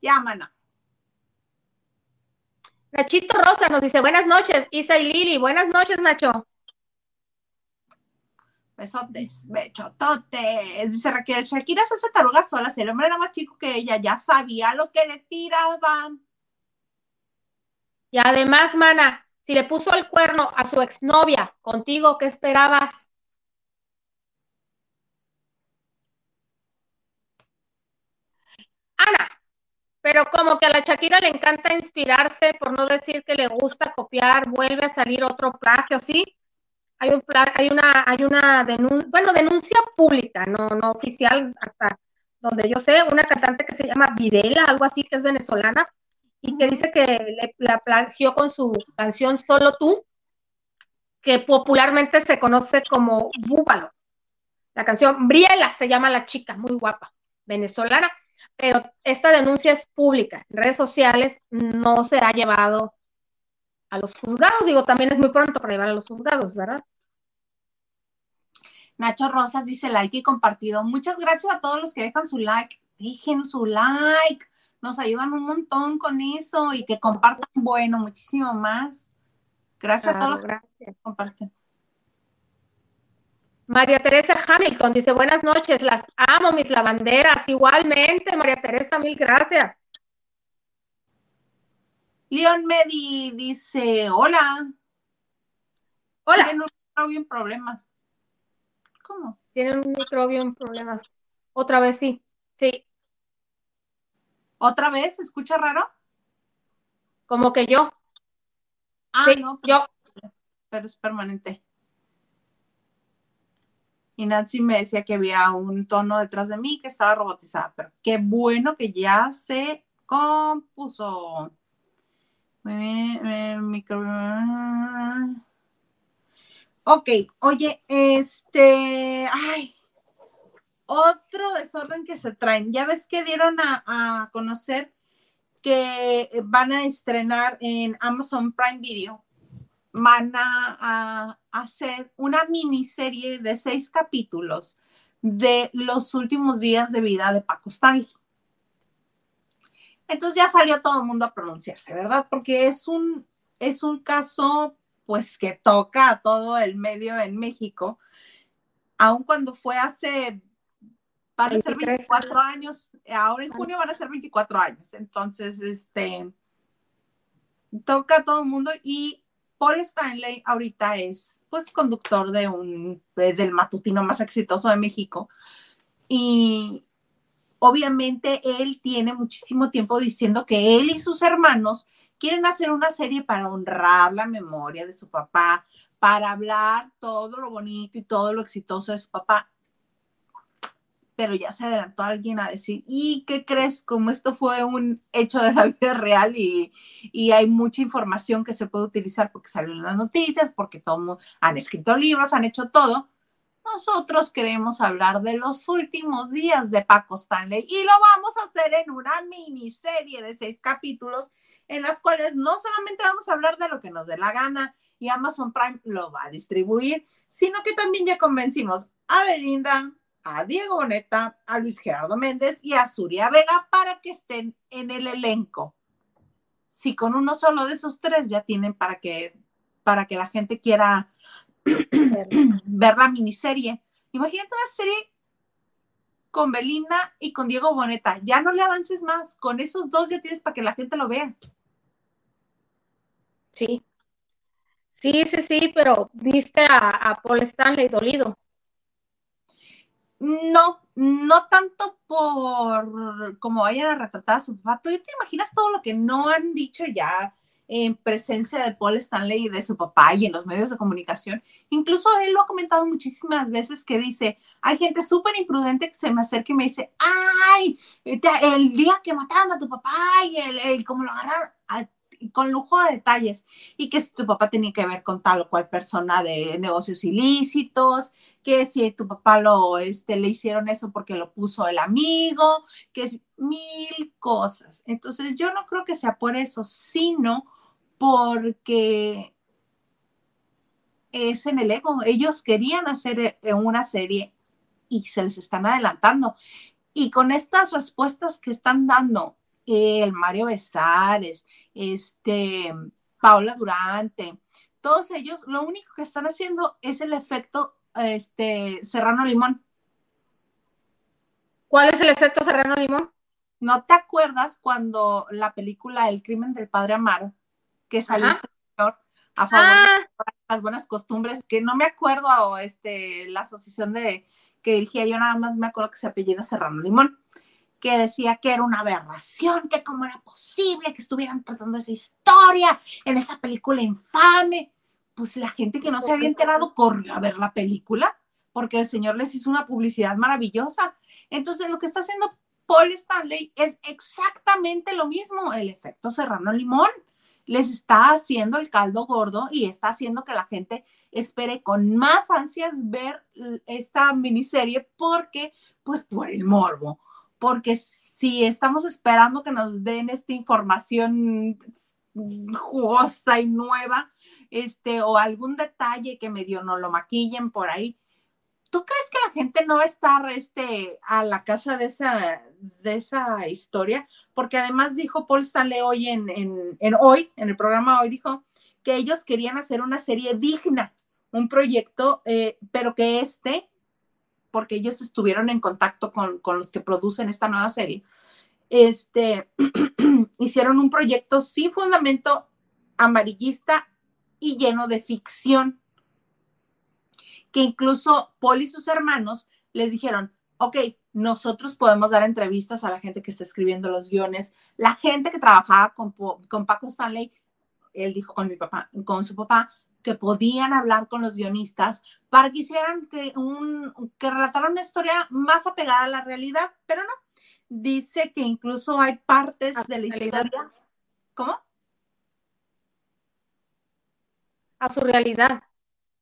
Ya, mana. Nachito Rosa nos dice, buenas noches, Isa y Lili, buenas noches, Nacho. Besotes, bechototes. Dice Raquel, Shakira se hace taruga sola, si el hombre era más chico que ella, ya sabía lo que le tiraban. Y además, mana, si le puso el cuerno a su exnovia, contigo, ¿qué esperabas? Ana, pero como que a la Shakira le encanta inspirarse, por no decir que le gusta copiar, vuelve a salir otro plagio, ¿sí? Hay, un, hay una, hay una denuncia, bueno, denuncia pública, no, no oficial, hasta donde yo sé, una cantante que se llama Videla, algo así, que es venezolana, y que dice que le, la plagió con su canción Solo tú, que popularmente se conoce como Búbalo. La canción Briela se llama la chica, muy guapa, venezolana pero esta denuncia es pública. En redes sociales no se ha llevado a los juzgados. Digo, también es muy pronto para llevar a los juzgados, ¿verdad? Nacho Rosas dice like y compartido. Muchas gracias a todos los que dejan su like. Dejen su like. Nos ayudan un montón con eso y que compartan, bueno, muchísimo más. Gracias a todos los que comparten. María Teresa Hamilton dice, buenas noches, las amo, mis lavanderas. Igualmente, María Teresa, mil gracias. Leon Medi dice, hola. Hola. Tienen un microbio en problemas. ¿Cómo? Tienen un microbio en problemas. Otra vez sí, sí. ¿Otra vez? ¿Se escucha raro? Como que yo. Ah, sí, no. yo. Pero es permanente. Y Nancy me decía que había un tono detrás de mí que estaba robotizada, pero qué bueno que ya se compuso. Muy bien, el micro... Ok, oye, este, ay, otro desorden que se traen. Ya ves que dieron a, conocer que van a estrenar en Amazon Prime Video van a, hacer una miniserie de seis capítulos de los últimos días de vida de Paco Stanley. Entonces ya salió todo el mundo a pronunciarse, ¿verdad? Porque es un, es un caso pues que toca a todo el medio en México, aun cuando fue hace, van a ser 24 años, ahora en junio van a ser 24 años, entonces, este, toca a todo el mundo. Y Paul Stanley ahorita es pues conductor de un del matutino más exitoso de México. Y obviamente él tiene muchísimo tiempo diciendo que él y sus hermanos quieren hacer una serie para honrar la memoria de su papá, para hablar todo lo bonito y todo lo exitoso de su papá pero ya se adelantó alguien a decir, ¿y qué crees? Como esto fue un hecho de la vida real y, y hay mucha información que se puede utilizar porque salió en las noticias, porque todos han escrito libros, han hecho todo. Nosotros queremos hablar de los últimos días de Paco Stanley y lo vamos a hacer en una miniserie de seis capítulos en las cuales no solamente vamos a hablar de lo que nos dé la gana y Amazon Prime lo va a distribuir, sino que también ya convencimos a Belinda, a Diego Boneta, a Luis Gerardo Méndez y a Zuria Vega para que estén en el elenco. Si con uno solo de esos tres ya tienen para que, para que la gente quiera ver la miniserie. Imagínate una serie con Belinda y con Diego Boneta. Ya no le avances más. Con esos dos ya tienes para que la gente lo vea. Sí. Sí, sí, sí, pero viste a, a Paul Stanley dolido. No, no tanto por como vayan a retratar a su papá. ¿Tú te imaginas todo lo que no han dicho ya en presencia de Paul Stanley y de su papá y en los medios de comunicación? Incluso él lo ha comentado muchísimas veces que dice, hay gente súper imprudente que se me acerca y me dice, ay, el día que mataron a tu papá y el, cómo lo agarraron, con lujo de detalles y que si tu papá tenía que ver con tal o cual persona de negocios ilícitos, que si tu papá lo, este, le hicieron eso porque lo puso el amigo, que es mil cosas. Entonces yo no creo que sea por eso, sino porque es en el ego. Ellos querían hacer eh, una serie y se les están adelantando. Y con estas respuestas que están dando el Mario Besares, este, Paula Durante, todos ellos, lo único que están haciendo es el efecto este, Serrano Limón. ¿Cuál es el efecto Serrano Limón? ¿No te acuerdas cuando la película El crimen del padre Amaro, que salió este señor a favor de ah. las buenas costumbres, que no me acuerdo o este, la asociación de que dirigía yo nada más me acuerdo que se apellida Serrano Limón que decía que era una aberración, que cómo era posible que estuvieran tratando esa historia en esa película infame. Pues la gente que no se había enterado corrió a ver la película porque el señor les hizo una publicidad maravillosa. Entonces lo que está haciendo Paul Stanley es exactamente lo mismo, el efecto serrano limón. Les está haciendo el caldo gordo y está haciendo que la gente espere con más ansias ver esta miniserie porque, pues por el morbo porque si estamos esperando que nos den esta información jugosa y nueva, este, o algún detalle que medio no lo maquillen por ahí, ¿Tú crees que la gente no va a estar este, a la casa de esa, de esa historia? Porque además dijo Paul Stanley hoy en, en, hoy, en el programa hoy, dijo que ellos querían hacer una serie digna, un proyecto, eh, pero que este, porque ellos estuvieron en contacto con, con los que producen esta nueva serie, este, hicieron un proyecto sin fundamento amarillista y lleno de ficción que incluso Paul y sus hermanos les dijeron, ok, nosotros podemos dar entrevistas a la gente que está escribiendo los guiones, la gente que trabajaba con, con Paco Stanley, él dijo con mi papá, con su papá, que podían hablar con los guionistas para que hicieran que, un, que relataran una historia más apegada a la realidad, pero no. Dice que incluso hay partes de la historia. ¿Cómo? A su realidad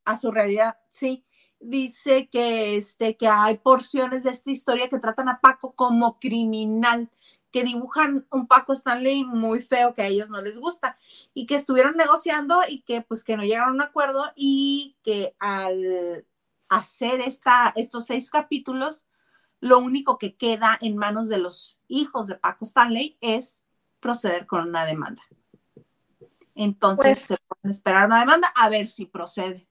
a su realidad, sí. Dice que, este, que hay porciones de esta historia que tratan a Paco como criminal, que dibujan un Paco Stanley muy feo que a ellos no les gusta y que estuvieron negociando y que pues que no llegaron a un acuerdo y que al hacer esta, estos seis capítulos, lo único que queda en manos de los hijos de Paco Stanley es proceder con una demanda. Entonces pues se pueden esperar una demanda a ver si procede.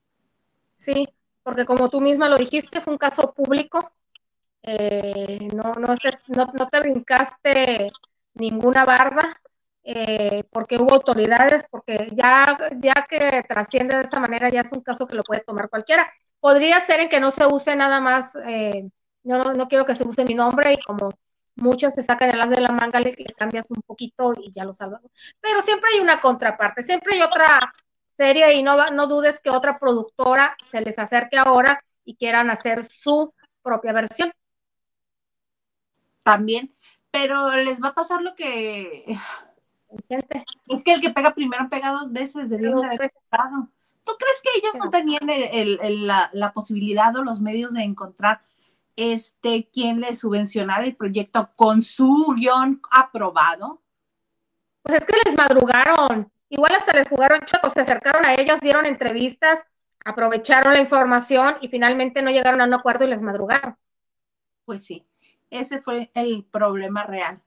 Sí, porque como tú misma lo dijiste, fue un caso público. Eh, no, no, te, no, te brincaste ninguna barda, eh, porque hubo autoridades, porque ya, ya que trasciende de esa manera, ya es un caso que lo puede tomar cualquiera. Podría ser en que no se use nada más, eh, no, no quiero que se use mi nombre y como muchos se sacan el as de la manga, le, cambias un poquito y ya lo salvamos. Pero siempre hay una contraparte, siempre hay otra serie y no, no dudes que otra productora se les acerque ahora y quieran hacer su propia versión. También, pero les va a pasar lo que... Es que el que pega primero pega dos veces, de haber pasado. ¿Tú crees que ellos no tenían la, la, posibilidad o los medios de encontrar este quien les subvencionara el proyecto con su guion aprobado? Pues es que les madrugaron. Igual hasta les jugaron chuecos, se acercaron a ellos, dieron entrevistas, aprovecharon la información y finalmente no llegaron a un acuerdo y les madrugaron. Pues sí, ese fue el problema real.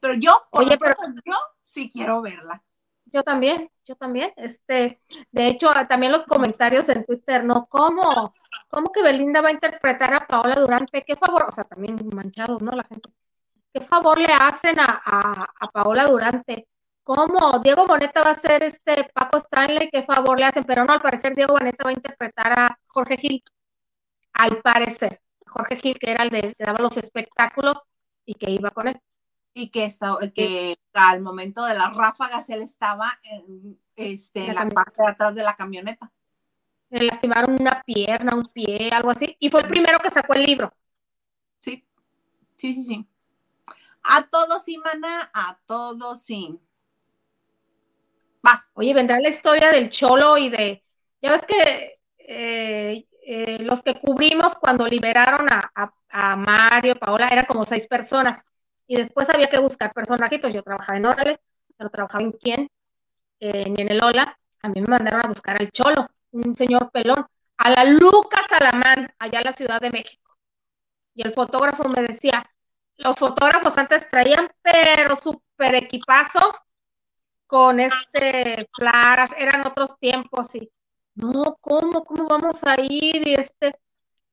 Pero yo, oye, pero yo sí quiero verla. Yo también, yo también. Este, de hecho, también los comentarios en Twitter, ¿no? ¿Cómo? ¿Cómo que Belinda va a interpretar a Paola Durante? ¿Qué favor? O sea, también manchados, ¿no? La gente. ¿Qué favor le hacen a, a Paola Durante? ¿Cómo? Diego Boneta va a ser este Paco Stanley, qué favor le hacen, pero no, al parecer Diego Boneta va a interpretar a Jorge Gil, al parecer. Jorge Gil, que era el de que daba los espectáculos y que iba con él. Y que, que al momento de las ráfagas él estaba en, este, en la parte de atrás de la camioneta. Le lastimaron una pierna, un pie, algo así. Y fue el primero que sacó el libro. Sí, sí, sí, sí. A todos sí, mana, a todos sí. Oye, vendrá la historia del Cholo y de, ya ves que eh, eh, los que cubrimos cuando liberaron a, Mario, Paola, eran como seis personas. Y después había que buscar personajitos. Yo trabajaba en Órale, pero trabajaba en quién, eh, ni en el Ola. A mí me mandaron a buscar al Cholo, un señor pelón, a la Lucas Alamán, allá en la Ciudad de México. Y el fotógrafo me decía, los fotógrafos antes traían, pero súper equipazo, con este flash, eran otros tiempos y no, ¿cómo? ¿Cómo vamos a ir? Y este,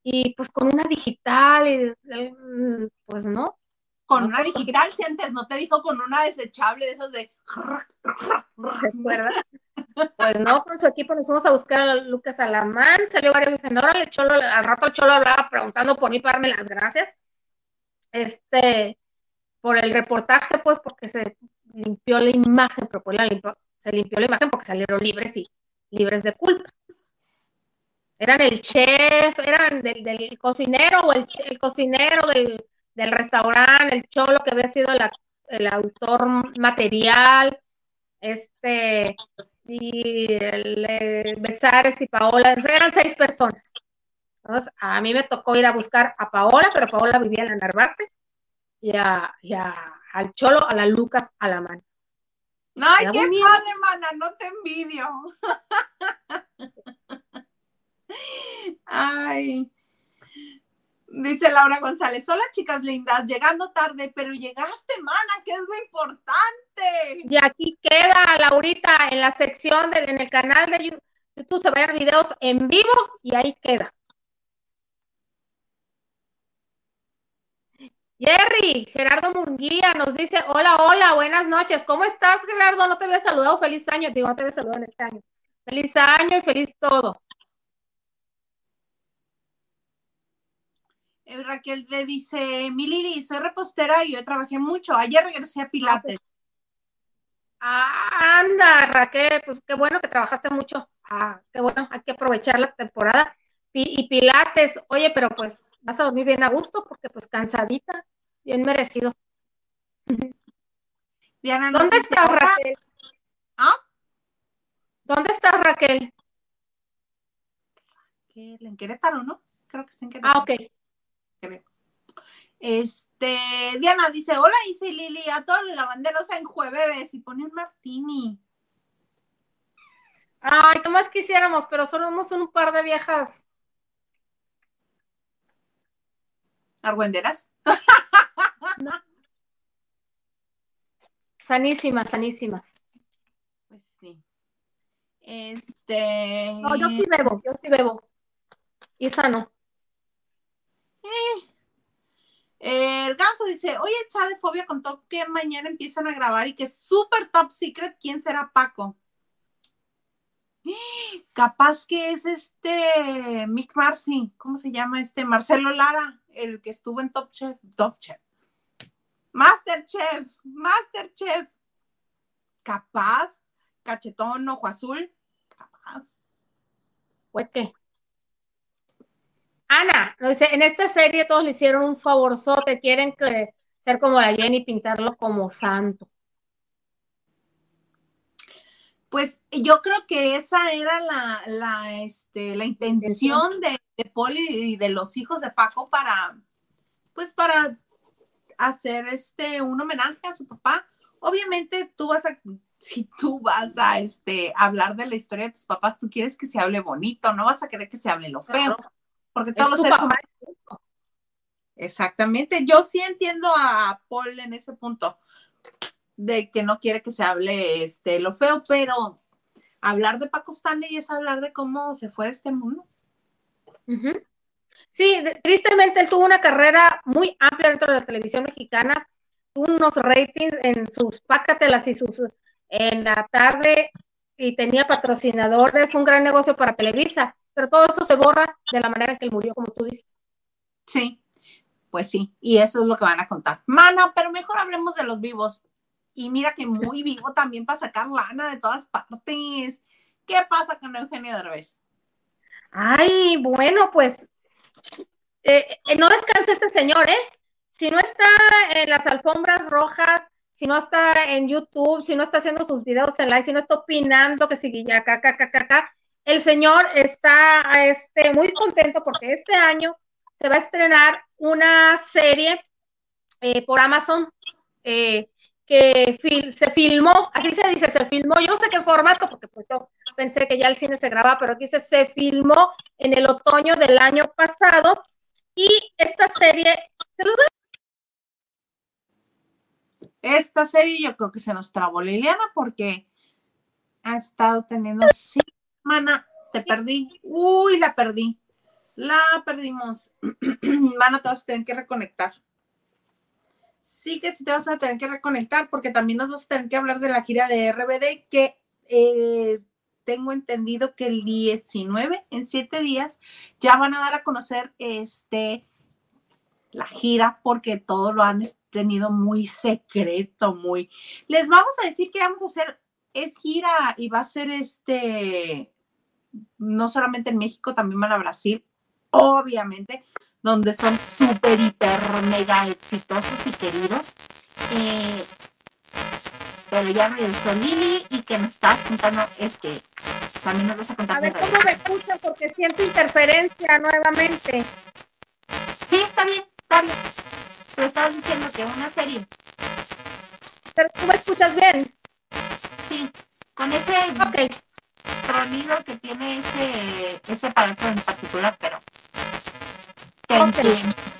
y pues con una digital, y mm, pues no. Con una digital, si antes no te dijo con una desechable de esas de. Pues no, con su equipo nos fuimos a buscar a Lucas Alamán, salió varios dicen, órale, Cholo, al rato el Cholo hablaba preguntando por mí para darme las gracias. Este, por el reportaje, pues, porque se limpió la imagen, pero pues se limpió la imagen porque salieron libres y libres de culpa. Eran el chef, eran del, cocinero o el, cocinero del, restaurante, el cholo que había sido el autor material, este, y el, Besares y Paola, eran seis personas. Entonces, a mí me tocó ir a buscar a Paola, pero Paola vivía en la Narvarte, y a, al Cholo, a la Lucas, a la mano. Ay, qué padre, mana, no te envidio. Ay, Dice Laura González, hola chicas lindas, llegando tarde, pero llegaste, mana, que es lo importante. Y aquí queda, Laurita, en la sección, de, en el canal de YouTube, se vayan videos en vivo y ahí queda. Jerry, Gerardo Munguía nos dice, hola, hola, buenas noches. ¿Cómo estás, Gerardo? No te había saludado, feliz año. Digo, no te había saludado en este año. Feliz año y feliz todo. Raquel le dice, mi Lili, soy repostera y yo trabajé mucho. Ayer regresé a Pilates. Ah, anda, Raquel, pues qué bueno que trabajaste mucho. Ah, qué bueno, hay que aprovechar la temporada. Y, Pilates, oye, pero pues vas a dormir bien a gusto porque pues cansadita, bien merecido. Diana, ¿Dónde estás, Raquel? ¿Ah? ¿Dónde estás, Raquel? En Querétaro, ¿no? Creo que está en Querétaro. Ah, ok. Este, Diana dice, hola Isa Lili, a todos los lavanderos en jueves y pone un martini. Ay, ¿qué más quisiéramos? Pero solo somos un par de viejas. ¿Argüenderas? Sanísimas, sanísimas. Pues sí. Este. No, yo sí bebo, yo sí bebo. Y sano. El ganso dice, oye, de Fobia contó que mañana empiezan a grabar y que es súper top secret. ¿Quién será Paco? Capaz que es este Mick Marcy, ¿cómo se llama este? Marcelo Lara, el que estuvo en Top Chef, Top Chef. Masterchef, Masterchef. Capaz, cachetón, ojo azul, capaz. ¿Pues qué? Ana, en esta serie todos le hicieron un favorzote, quieren ser como la Jenny y pintarlo como santo. Pues yo creo que esa era la, la, este, la intención de, de Poli y de los hijos de Paco para, pues para hacer este un homenaje a su papá. Obviamente tú vas a, si tú vas a este, hablar de la historia de tus papás, tú quieres que se hable bonito, no vas a querer que se hable lo feo porque todos los seres Exactamente, yo sí entiendo a Paul en ese punto de que no quiere que se hable este lo feo, pero hablar de Paco Stanley es hablar de cómo se fue de este mundo. Sí, tristemente él tuvo una carrera muy amplia dentro de la televisión mexicana, tuvo unos ratings en sus pácatelas y sus en la tarde y tenía patrocinadores, un gran negocio para Televisa pero todo eso se borra de la manera en que él murió, como tú dices. Sí, pues sí, y eso es lo que van a contar. Mana, pero mejor hablemos de los vivos. Y mira que muy vivo también para sacar lana de todas partes. ¿Qué pasa con Eugenio Derbez? Ay, bueno, pues eh, eh, no descansa este señor, ¿eh? Si no está en las alfombras rojas, si no está en YouTube, si no está haciendo sus videos en live, si no está opinando que sigue ya acá, acá, acá, acá, el señor está este, muy contento porque este año se va a estrenar una serie eh, por Amazon eh, que se filmó, así se dice, se filmó, yo no sé qué formato, porque pues yo pensé que ya el cine se grababa, pero aquí dice, se filmó en el otoño del año pasado. Y esta serie se los Esta serie yo creo que se nos trabó Liliana porque ha estado teniendo Mana, te perdí. Uy, la perdí. La perdimos. Mana, te vas a tener que reconectar. Sí que sí te vas a tener que reconectar porque también nos vas a tener que hablar de la gira de RBD que eh, tengo entendido que el 19, en siete días, ya van a dar a conocer este la gira porque todo lo han tenido muy secreto, muy. Les vamos a decir que vamos a hacer, es gira y va a ser este no solamente en México, también van a Brasil, obviamente, donde son súper, hiper, mega exitosos y queridos. Eh, pero ya regresó Lili y que nos estás contando es que también nos vas a contar. A ver cómo me escuchan porque siento interferencia nuevamente. Sí, está bien, está bien. Pero estabas diciendo que una serie. Pero tú me escuchas bien. Sí, con ese Ok que tiene ese, ese aparato en particular, pero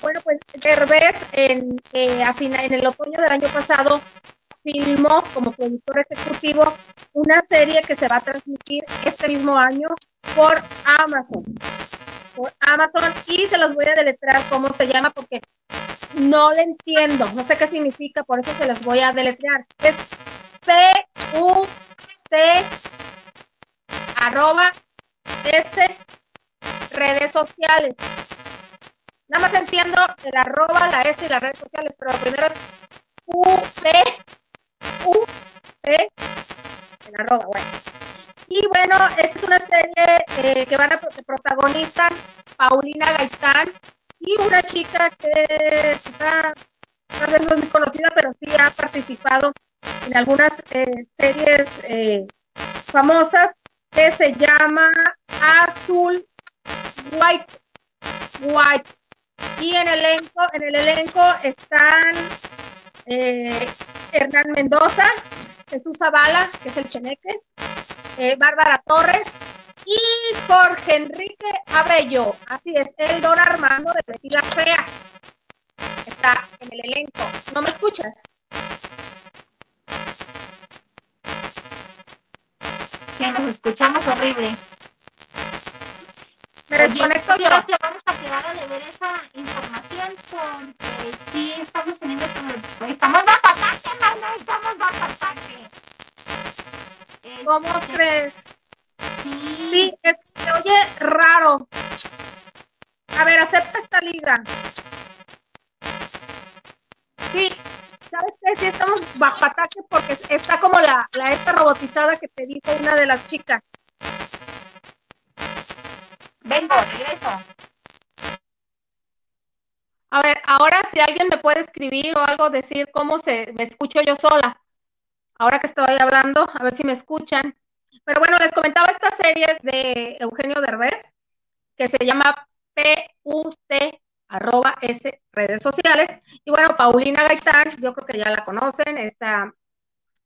Bueno, pues Derbez en, eh, en el otoño del año pasado filmó como productor ejecutivo una serie que se va a transmitir este mismo año por Amazon. Por Amazon y se los voy a deletrear cómo se llama porque no le entiendo, no sé qué significa, por eso se los voy a deletrear. Es P-U-T arroba S redes sociales. Nada más entiendo el arroba, la S y las redes sociales, pero lo primero es U, P, U, P, el arroba, bueno. Y bueno, esta es una serie eh, que van a protagonizar Paulina Gaitán y una chica que está, tal vez no es muy conocida, pero sí ha participado en algunas eh, series eh, famosas que se llama Azul White White y en el elenco, en el elenco están eh, Hernán Mendoza, Jesús Zavala, que es el Cheneque, eh, Bárbara Torres y Jorge Enrique Abello. Así es, el don Armando de Betty la Fea. Está en el elenco. ¿No me escuchas? Escuchamos horrible. Me desconecto yo. vamos a quedar a ver esa información porque sí estamos teniendo estamos bajo ataque, no, estamos bajo ataque. ¿Cómo este, crees? Sí, sí es, se oye raro. A ver, acepta esta liga. ¿Sabes qué? Sí estamos bajo ataque porque está como la, la esta robotizada que te dijo una de las chicas. Vengo, regreso. A ver, ahora si alguien me puede escribir o algo, decir cómo se me escucho yo sola. Ahora que estoy hablando, a ver si me escuchan. Pero bueno, les comentaba esta serie de Eugenio Derbez, que se llama PUT arroba S redes sociales. Y bueno, Paulina Gaitán, yo creo que ya la conocen, esta,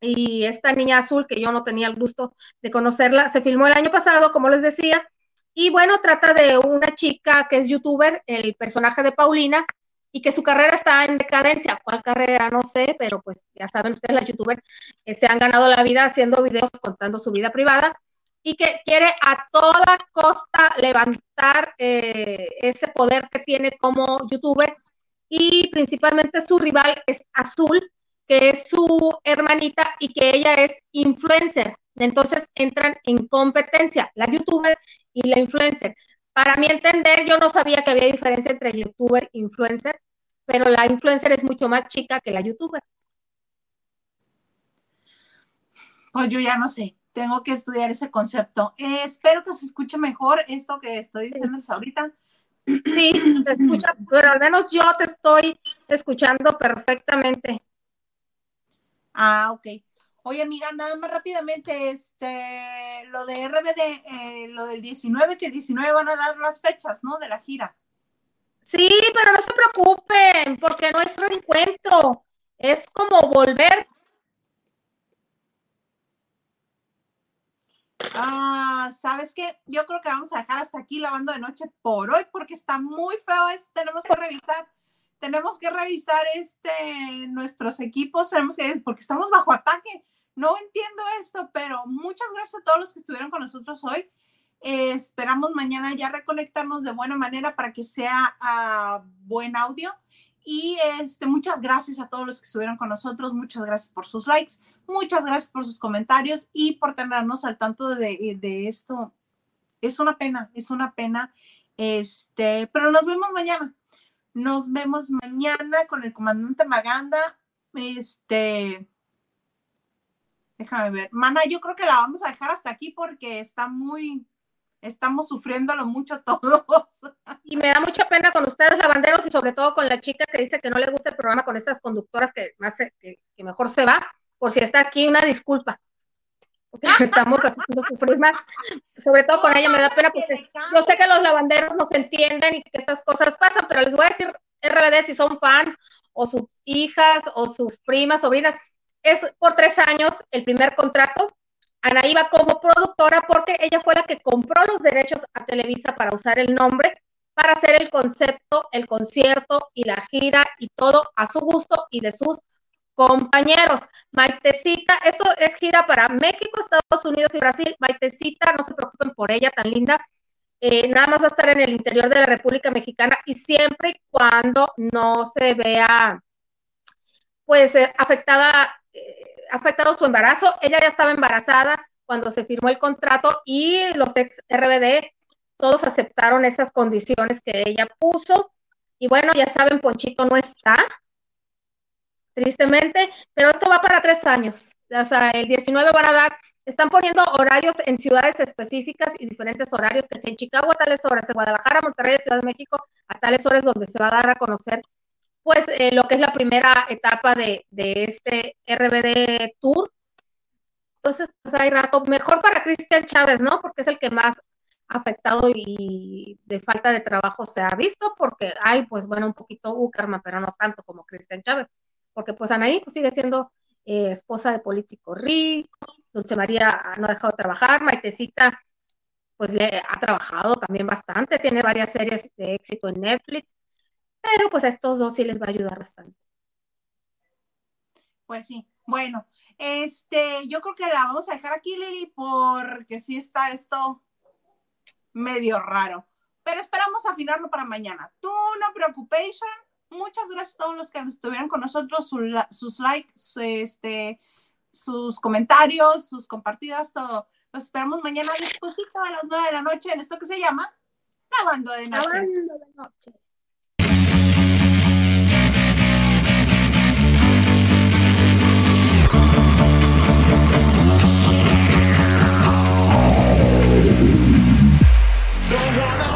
y esta niña azul que yo no tenía el gusto de conocerla, se filmó el año pasado, como les decía, y bueno, trata de una chica que es youtuber, el personaje de Paulina, y que su carrera está en decadencia. ¿Cuál carrera? No sé, pero pues ya saben ustedes, las youtubers que se han ganado la vida haciendo videos contando su vida privada y que quiere a toda costa levantar eh, ese poder que tiene como youtuber y principalmente su rival es Azul, que es su hermanita y que ella es influencer. Entonces entran en competencia la youtuber y la influencer. Para mi entender, yo no sabía que había diferencia entre youtuber e influencer, pero la influencer es mucho más chica que la youtuber. Pues yo ya no sé, tengo que estudiar ese concepto. Eh, espero que se escuche mejor esto que estoy diciéndoles ahorita. Sí, se escucha, pero al menos yo te estoy escuchando perfectamente. Ah, ok. Oye, amiga, nada más rápidamente, este, lo de RBD, eh, lo del 19, que el 19 van a dar las fechas, ¿no? De la gira. Sí, pero no se preocupen, porque no es reencuentro, es como volver. Ah, ¿sabes qué? Yo creo que vamos a dejar hasta aquí lavando de noche por hoy, porque está muy feo, tenemos que revisar tenemos que revisar este nuestros equipos, tenemos que porque estamos bajo ataque no entiendo esto, pero muchas gracias a todos los que estuvieron con nosotros hoy. Esperamos mañana ya reconectarnos de buena manera para que sea uh, buen audio. Y este, muchas gracias a todos los que estuvieron con nosotros. Muchas gracias por sus likes. Muchas gracias por sus comentarios y por tenernos al tanto de, de esto. Es una pena, es una pena. Este, pero nos vemos mañana. Nos vemos mañana con el comandante Maganda. Este, Déjame ver. Mana, yo creo que la vamos a dejar hasta aquí porque está muy, estamos sufriéndolo mucho todos. Y me da mucha pena con ustedes, lavanderos, y sobre todo con la chica que dice que no le gusta el programa con estas conductoras que, más, que, mejor se va. Por si está aquí, una disculpa. Estamos haciendo sufrir más. Sobre todo con ella me da pena porque yo sé que los lavanderos nos entienden y que estas cosas pasan, pero les voy a decir, RBD, si son fans o sus hijas o sus primas, sobrinas, es por tres años el primer contrato. Ana iba como productora porque ella fue la que compró los derechos a Televisa para usar el nombre para hacer el concepto, el concierto y la gira y todo a su gusto y de sus compañeros. Maitecita, esto es gira para México, Estados Unidos y Brasil. Maitecita, no se preocupen por ella, tan linda. Eh, nada más va a estar en el interior de la República Mexicana y siempre y cuando no se vea, pues, eh, afectada, eh, afectado su embarazo. Ella ya estaba embarazada cuando se firmó el contrato y los ex RBD todos aceptaron esas condiciones que ella puso. Y bueno, ya saben, Ponchito no está, tristemente, pero esto va para tres años. O sea, el 19 van a dar, están poniendo horarios en ciudades específicas y diferentes horarios, que sea en Chicago a tales horas, en Guadalajara, Monterrey, Ciudad de México, a tales horas donde se va a dar a conocer, pues, eh, lo que es la primera etapa de, este RBD Tour. Entonces, pues hay rato, mejor para Cristian Chávez, ¿no? Porque es el que más afectado y de falta de trabajo se ha visto, porque hay, pues, bueno, un poquito Ucarma, pero no tanto como Cristian Chávez porque pues Anaí pues, sigue siendo eh, esposa de político rico, Dulce María no ha dejado de trabajar, Maitecita pues le ha trabajado también bastante, tiene varias series de éxito en Netflix, pero pues a estos dos sí les va a ayudar bastante. Pues sí, bueno, este, yo creo que la vamos a dejar aquí, Lili, porque sí está esto medio raro. Pero esperamos afinarlo para mañana. Tú no preocupación, Muchas gracias a todos los que estuvieron con nosotros, sus likes, este, sus comentarios, sus compartidas, todo. Los esperamos mañana después a las nueve de la noche en esto que se llama Lavando de Noche. Lavando de Noche. wanna